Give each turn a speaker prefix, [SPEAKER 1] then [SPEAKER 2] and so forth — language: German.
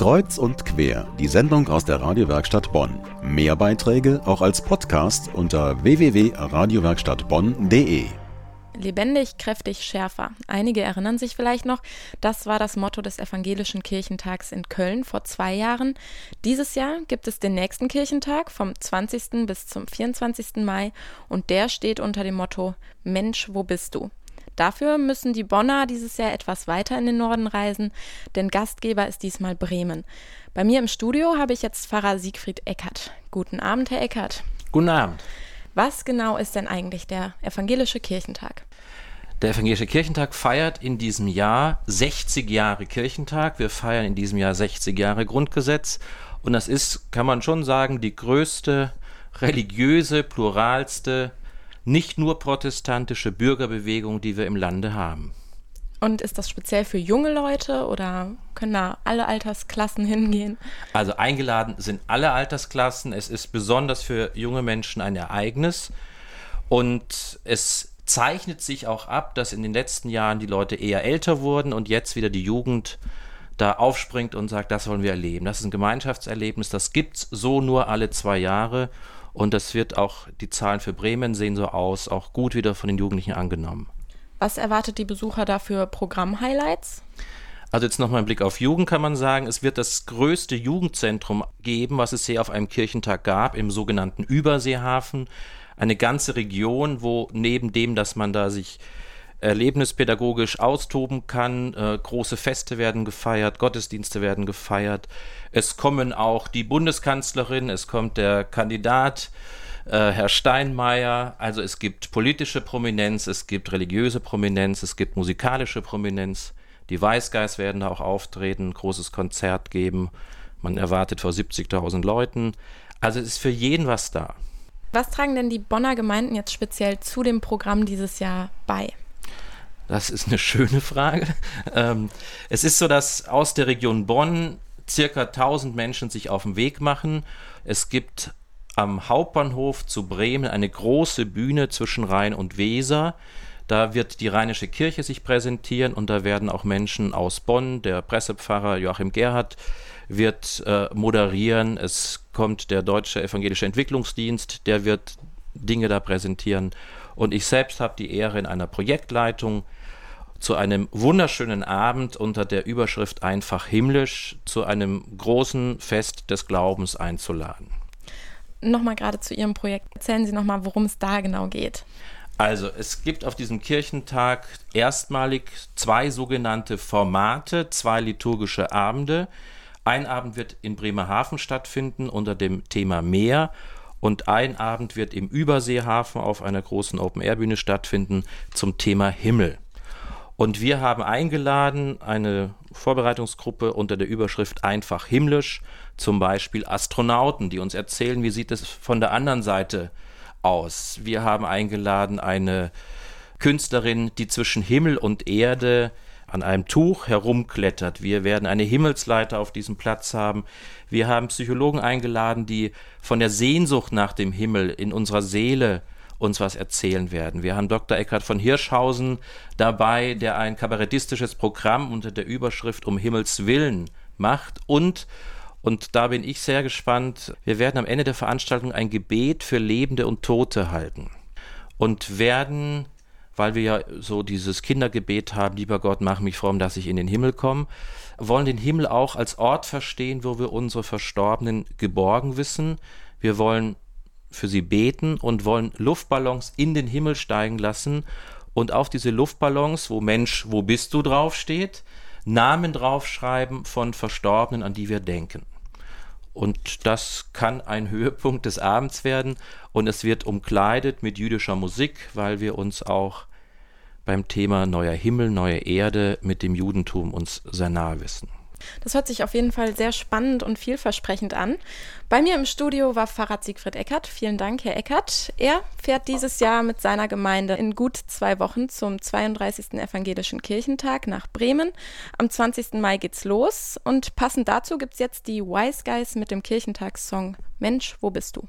[SPEAKER 1] Kreuz und quer, die Sendung aus der Radiowerkstatt Bonn. Mehr Beiträge auch als Podcast unter www.radiowerkstattbonn.de.
[SPEAKER 2] Lebendig, kräftig, schärfer. Einige erinnern sich vielleicht noch, das war das Motto des Evangelischen Kirchentags in Köln vor zwei Jahren. Dieses Jahr gibt es den nächsten Kirchentag vom 20. bis zum 24. Mai und der steht unter dem Motto Mensch, wo bist du? Dafür müssen die Bonner dieses Jahr etwas weiter in den Norden reisen, denn Gastgeber ist diesmal Bremen. Bei mir im Studio habe ich jetzt Pfarrer Siegfried Eckert. Guten Abend, Herr Eckert.
[SPEAKER 3] Guten Abend.
[SPEAKER 2] Was genau ist denn eigentlich der Evangelische Kirchentag?
[SPEAKER 3] Der Evangelische Kirchentag feiert in diesem Jahr 60 Jahre Kirchentag. Wir feiern in diesem Jahr 60 Jahre Grundgesetz. Und das ist, kann man schon sagen, die größte religiöse, pluralste, nicht nur protestantische Bürgerbewegung, die wir im Lande haben.
[SPEAKER 2] Und ist das speziell für junge Leute oder können da alle Altersklassen hingehen?
[SPEAKER 3] Also eingeladen sind alle Altersklassen. Es ist besonders für junge Menschen ein Ereignis. Und es zeichnet sich auch ab, dass in den letzten Jahren die Leute eher älter wurden und jetzt wieder die Jugend da aufspringt und sagt, das wollen wir erleben. Das ist ein Gemeinschaftserlebnis, das gibt es so nur alle zwei Jahre. Und das wird auch, die Zahlen für Bremen sehen so aus, auch gut wieder von den Jugendlichen angenommen.
[SPEAKER 2] Was erwartet die Besucher da für Programm-Highlights?
[SPEAKER 3] Also jetzt nochmal ein Blick auf Jugend kann man sagen, es wird das größte Jugendzentrum geben, was es hier auf einem Kirchentag gab, im sogenannten Überseehafen. Eine ganze Region, wo neben dem, dass man da sich erlebnispädagogisch austoben kann, äh, große Feste werden gefeiert, Gottesdienste werden gefeiert. Es kommen auch die Bundeskanzlerin, es kommt der Kandidat äh, Herr Steinmeier. Also es gibt politische Prominenz, es gibt religiöse Prominenz, es gibt musikalische Prominenz. Die Weißgeist werden da auch auftreten, großes Konzert geben. Man erwartet vor 70.000 Leuten. Also es ist für jeden was da.
[SPEAKER 2] Was tragen denn die Bonner Gemeinden jetzt speziell zu dem Programm dieses Jahr bei?
[SPEAKER 3] Das ist eine schöne Frage. Ähm, es ist so, dass aus der Region Bonn circa 1000 Menschen sich auf den Weg machen. Es gibt am Hauptbahnhof zu Bremen eine große Bühne zwischen Rhein und Weser. Da wird die Rheinische Kirche sich präsentieren und da werden auch Menschen aus Bonn, der Pressepfarrer Joachim Gerhardt wird äh, moderieren. Es kommt der Deutsche Evangelische Entwicklungsdienst, der wird Dinge da präsentieren. Und ich selbst habe die Ehre, in einer Projektleitung zu einem wunderschönen Abend unter der Überschrift Einfach himmlisch zu einem großen Fest des Glaubens einzuladen
[SPEAKER 2] nochmal gerade zu Ihrem Projekt. Erzählen Sie nochmal, worum es da genau geht.
[SPEAKER 3] Also, es gibt auf diesem Kirchentag erstmalig zwei sogenannte Formate, zwei liturgische Abende. Ein Abend wird in Bremerhaven stattfinden unter dem Thema Meer und ein Abend wird im Überseehafen auf einer großen Open-Air-Bühne stattfinden zum Thema Himmel. Und wir haben eingeladen eine Vorbereitungsgruppe unter der Überschrift Einfach himmlisch, zum Beispiel Astronauten, die uns erzählen, wie sieht es von der anderen Seite aus. Wir haben eingeladen eine Künstlerin, die zwischen Himmel und Erde an einem Tuch herumklettert. Wir werden eine Himmelsleiter auf diesem Platz haben. Wir haben Psychologen eingeladen, die von der Sehnsucht nach dem Himmel in unserer Seele uns was erzählen werden. Wir haben Dr. Eckhard von Hirschhausen dabei, der ein kabarettistisches Programm unter der Überschrift Um Himmels Willen macht und und da bin ich sehr gespannt. Wir werden am Ende der Veranstaltung ein Gebet für Lebende und Tote halten und werden, weil wir ja so dieses Kindergebet haben, lieber Gott, mach mich fromm, dass ich in den Himmel komme, wollen den Himmel auch als Ort verstehen, wo wir unsere Verstorbenen geborgen wissen. Wir wollen für sie beten und wollen Luftballons in den Himmel steigen lassen und auf diese Luftballons, wo Mensch, wo bist du draufsteht, Namen draufschreiben von Verstorbenen, an die wir denken. Und das kann ein Höhepunkt des Abends werden und es wird umkleidet mit jüdischer Musik, weil wir uns auch beim Thema neuer Himmel, neue Erde mit dem Judentum uns sehr nahe wissen.
[SPEAKER 2] Das hört sich auf jeden Fall sehr spannend und vielversprechend an. Bei mir im Studio war Pfarrer Siegfried Eckert. Vielen Dank, Herr Eckert. Er fährt dieses Jahr mit seiner Gemeinde in gut zwei Wochen zum 32. Evangelischen Kirchentag nach Bremen. Am 20. Mai geht's los und passend dazu gibt's jetzt die Wise Guys mit dem Kirchentagssong Mensch, wo bist du?